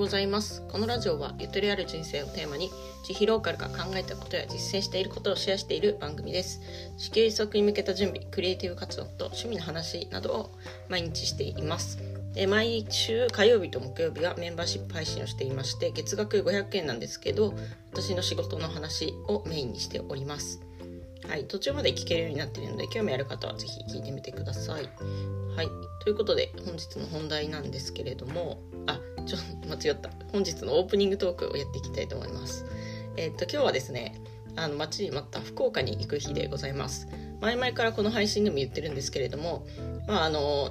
ございます。このラジオはゆとりある人生をテーマに自費ローカルが考えたことや実践していることをシェアしている番組です。地球一足に向けた準備クリエイティブ活動と趣味の話などを毎日しています。で毎週火曜日と木曜日はメンバーシップ配信をしていまして月額500円なんですけど私の仕事の話をメインにしております。はい、途中まで聞けるようになっているので興味ある方は是非聞いてみてください。はい、ということで本日の本題なんですけれどもあちょっと間違った本日のオープニングトークをやっていきたいと思います。えー、っと今日はですねあの待ちに待った福岡に行く日でございます。前々からこの配信でも言ってるんですけれども、まああの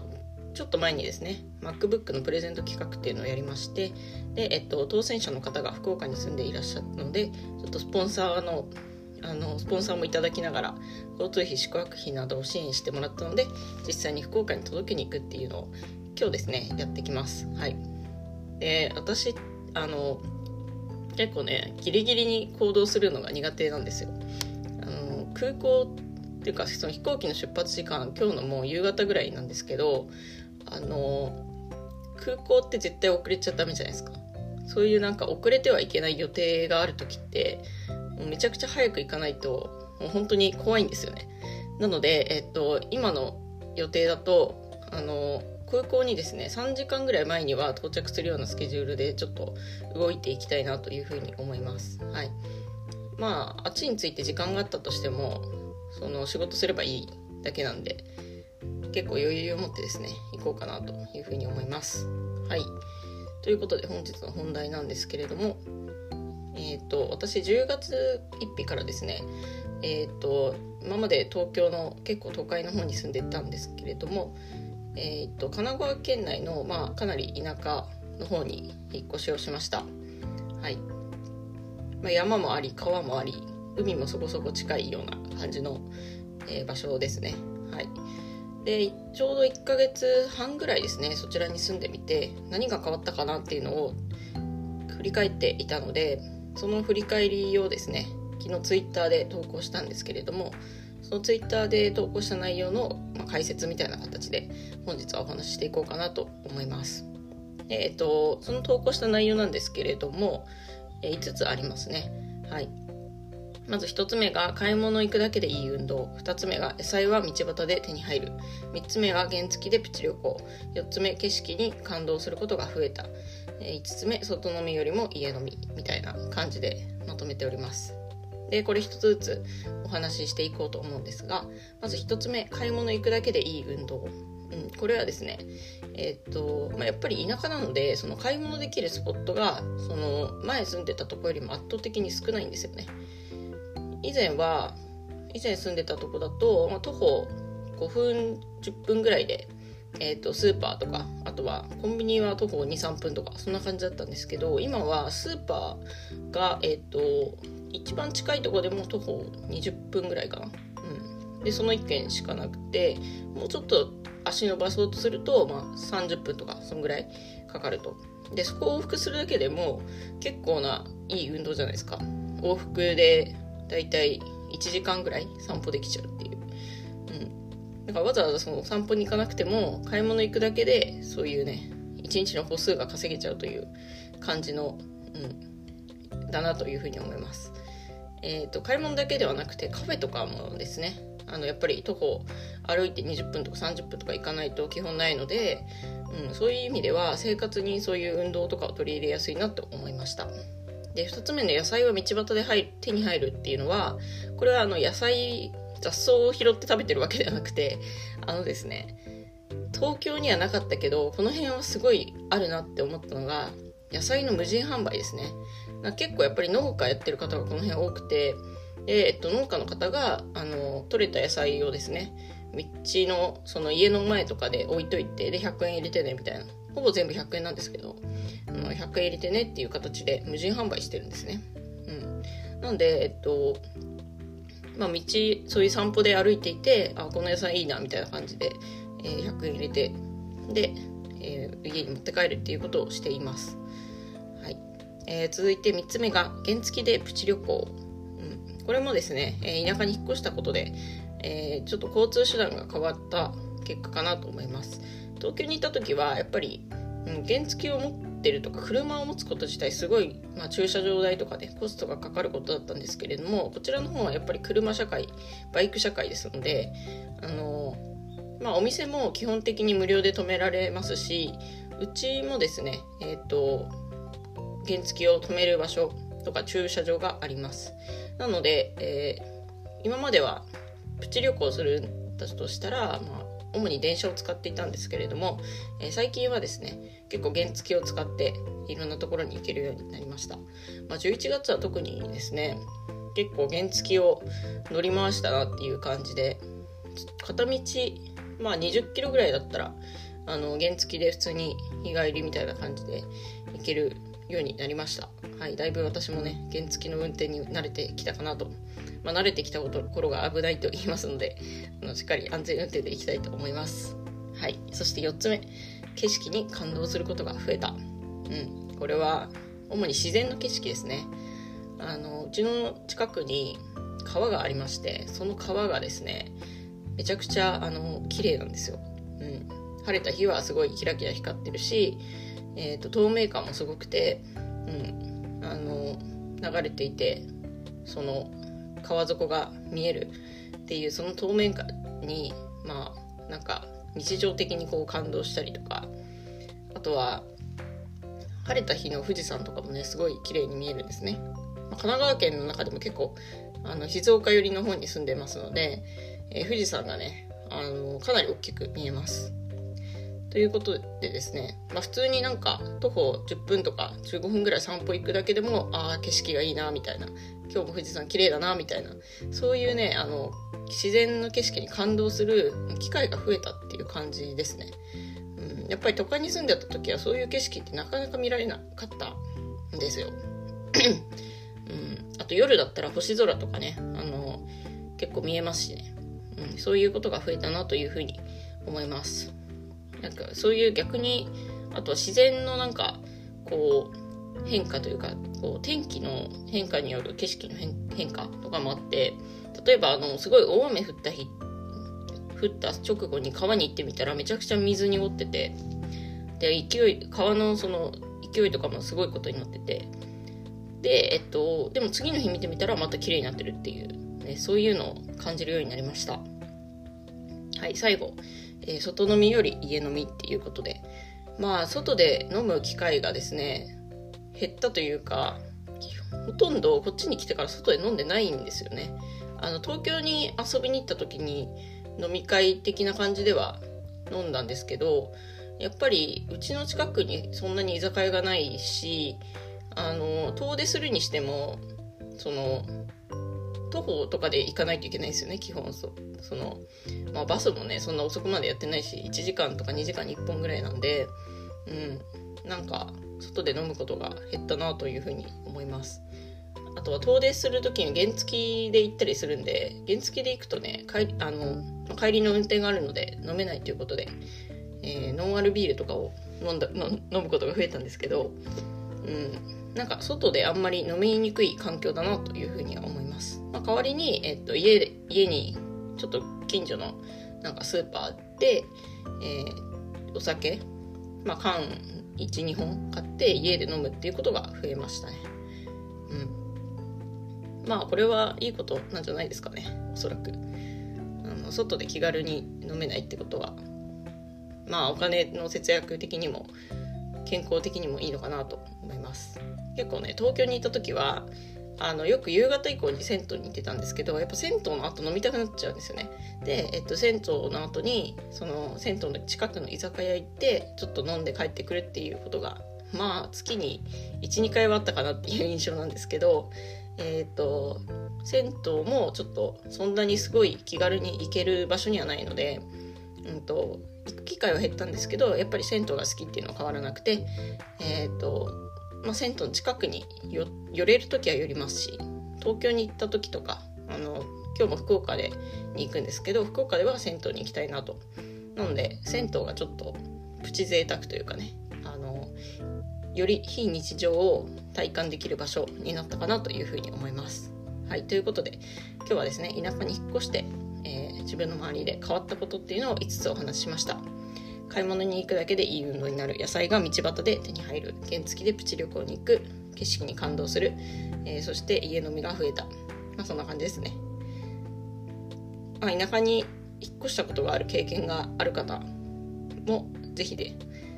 ちょっと前にですね MacBook のプレゼント企画っていうのをやりましてで、えっと、当選者の方が福岡に住んでいらっしゃったのでちょっとスポンサーのあのスポンサーもいただきながら交通費宿泊費などを支援してもらったので実際に福岡に届けに行くっていうのを今日ですねやってきます。はい。で私あの結構ねギリギリに行動するのが苦手なんですよ。あの空港っていうかその飛行機の出発時間今日のもう夕方ぐらいなんですけどあの空港って絶対遅れちゃダメじゃないですか。そういうなんか遅れてはいけない予定がある時ってもうめちゃくちゃ早く行かないともう本当に怖いんですよね。なので、えっと、今の予定だとあの空港にですね3時間ぐらい前には到着するようなスケジュールでちょっと動いていきたいなというふうに思います。はい。まああっちについて時間があったとしてもその仕事すればいいだけなんで結構余裕を持ってですね行こうかなというふうに思います。はい。ということで本日の本題なんですけれどもえ、ー、と私10月1日からですねえ、ー、と今まで東京の結構都会の方に住んでたんですけれども、え、ー、と神奈川県内の、まあ、かなり田舎の方に引っ越しをしました。はい、まあ、山もあり川もあり海もそこそこ近いような感じの、え場所ですね。はい。でちょうど1ヶ月半ぐらいですねそちらに住んでみて何が変わったかなっていうのを振り返っていたのでその振り返りをですね昨日ツイッターで投稿したんですけれどもそのツイッターで投稿した内容の、ま解説みたいな形で本日はお話ししていこうかなと思います。えっ、ー、とその投稿した内容なんですけれども、え5つありますね。はい。まず1つ目が買い物行くだけでいい運動2つ目が野菜は道端で手に入る3つ目が原付でプチ旅行4つ目景色に感動することが増えた5つ目外飲みよりも家飲みみたいな感じでまとめております。でこれ1つずつお話ししていこうと思うんですがまず1つ目買い物行くだけでいい運動、うん、これはですねえー、っと、まあ、やっぱり田舎なのでその買い物できるスポットがその前住んでたとこよりも圧倒的に少ないんですよね。以前は以前住んでたとこだと、まあ、徒歩5分10分ぐらいでえーと、スーパーとかとはコンビニは徒歩23分とかそんな感じだったんですけど今はスーパーが、えーと、一番近いとこでも徒歩20分ぐらいかな、うん、でその1軒しかなくてもうちょっと足伸ばそうとすると、まあ、30分とかそんぐらいかかると。でそこを往復するだけでも結構ないい運動じゃないですか。往復でだいたい1時間ぐらい散歩できちゃうっていう。だかわざわざその散歩に行かなくても買い物行くだけでそういうね一日の歩数が稼げちゃうという感じの、うん、だなというふうに思います。えーと、買い物だけではなくてカフェとかもですねあのやっぱり徒歩歩いて20分とか30分とか行かないと基本ないので、うん、そういう意味では生活にそういう運動とかを取り入れやすいなと思いましたで2つ目の野菜は道端で入手に入るっていうのはこれはあの野菜雑草を拾って食べてるわけではなくてあのですね東京にはなかったけどこの辺はすごいあるなって思ったのが野菜の無人販売ですね。結構やっぱり農家やってる方がこの辺多くてで、えっと、農家の方があの取れた野菜をですね道のその家の前とかで置いといてで100円入れてねみたいな。ほぼ全部100円なんですけど100円入れてねっていう形で無人販売してるんですね。うん。なんでえっとまあ、道そういう散歩で歩いていてあこの野菜いいなみたいな感じで、えー、100円入れてで、えー、家に持って帰るっていうことをしています、はい。えー、続いて3つ目が原付でプチ旅行、うん、これもですね、え田舎に引っ越したことで、えちょっと交通手段が変わった結果かなと思います。東京にいた時はやっぱり、うん、原付を持っってるとか車を持つこと自体すごい、まあ、駐車場代とかで、ね、コストがかかることだったんですけれどもこちらの方はやっぱり車社会バイク社会ですのであの、まあ、お店も基本的に無料で止められますしうちもですねえっ、ー、と原付を止める場所とか駐車場があります。なので、えー、今まではプチ旅行するんだとしたら、まあ、主に電車を使っていたんですけれども、えー、最近はですね結構原付を使っていろんなところに行けるようになりました、まあ、11月は特にですね結構原付を乗り回したなっていう感じで片道まあ20キロぐらいだったらあの原付で普通に日帰りみたいな感じで行けるようになりました。はいだいぶ私もね原付の運転に慣れてきたかなとまあ、慣れてきたところが危ないと言いますのであのしっかり安全運転でいきたいと思います。はい。そして4つ目。景色に感動することが増えた。うん。これは主に自然の景色ですね。あのうちの近くに川がありましてその川がですねめちゃくちゃあの綺麗なんですよ、うん、晴れた日はすごいキラキラ光ってるし、えーと、透明感もすごくて、うん、あの流れていてその川底が見えるっていうその透明感にまあなんか日常的にこう感動したりとかあとは晴れた日の富士山とかもねすごい綺麗に見えるんですね、まあ、神奈川県の中でも結構あの静岡寄りの方に住んでますので、えー、富士山がねあのかなり大きく見えます。ということでですね、まあ、普通になんか徒歩10分とか15分ぐらい散歩行くだけでもああ景色がいいなみたいな今日も富士山綺麗だなみたいなそういうねあの自然の景色に感動する機会が増えたっていう感じですね、うん、やっぱり都会に住んでた時はそういう景色ってなかなか見られなかったんですよ、うん、あと夜だったら星空とかねあの結構見えますしね、うん、そういうことが増えたなというふうに思います。なんかそういう逆にあとは自然のなんかこう変化というかこう天気の変化による景色の変化とかもあって例えばあのすごい大雨降った日降った直後に川に行ってみたらめちゃくちゃ水に濁っててで勢い川のその勢いとかもすごいことになっててでえっとでも次の日見てみたらまた綺麗になってるっていう、ね、そういうのを感じるようになりました。はい最後。えー、外飲みより家飲みっていうことで。まあ外で飲む機会がですね減ったというかほとんどこっちに来てから外で飲んでないんですよね。あの東京に遊びに行った時に飲み会的な感じでは飲んだんですけどやっぱりうちの近くにそんなに居酒屋がないしあの遠出するにしてもその徒歩とかで行かないといけないですよね基本そその、まあ、バスもねそんな遅くまでやってないし1時間とか2時間に1本ぐらいなんでうん。なんか外で飲むことが減ったなというふうに思います。あとは遠出する時に原付で行ったりするんで原付で行くとね帰あの帰りの運転があるので飲めないということで、えー、ノンアルビールとかを飲んだ飲むことが増えたんですけどうん。なんか外であんまり飲みにくい環境だなというふうには思います、まあ、代わりに、えっと、家家にちょっと近所のなんかスーパーで、えー、お酒、まあ、缶12本買って家で飲むっていうことが増えましたね。うん。まあこれはいいことなんじゃないですかね。おそらく。あの外で気軽に飲めないってことは。まあお金の節約的にも健康的にもいいのかなと思います。結構ね東京にいた時はあのよく夕方以降に銭湯に行ってたんですけどやっぱ銭湯の後飲みたくなっちゃうんですよね。で、えっと、銭湯の後にその銭湯の近くの居酒屋行ってちょっと飲んで帰ってくるっていうことがまあ月に12回はあったかなっていう印象なんですけどえっ、と銭湯もちょっとそんなにすごい気軽に行ける場所にはないので、うんと、行く機会は減ったんですけどやっぱり銭湯が好きっていうのは変わらなくてえっ、ー、とまあ、銭湯の近くに寄れる時は寄りますし東京に行った時とかあの今日も福岡でに行くんですけど福岡では銭湯に行きたいなとなので銭湯がちょっとプチ贅沢というかねあのより非日常を体感できる場所になったかなというふうに思います。はい、ということで今日はですね田舎に引っ越して、えー、自分の周りで変わったことっていうのを5つお話ししました。買い物に行くだけでいい運動になる。野菜が道端で手に入る。原付でプチ旅行に行く。景色に感動する、えー、そして家飲みが増えた、まあ、そんな感じですね、まあ、田舎に引っ越したことがある経験がある方も是非で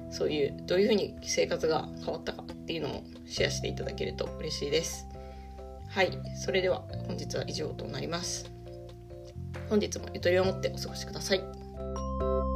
そういうどういうふうに生活が変わったかっていうのもシェアしていただけると嬉しいです。はい。それでは本日は以上となります。本日もゆとりを持ってお過ごしください。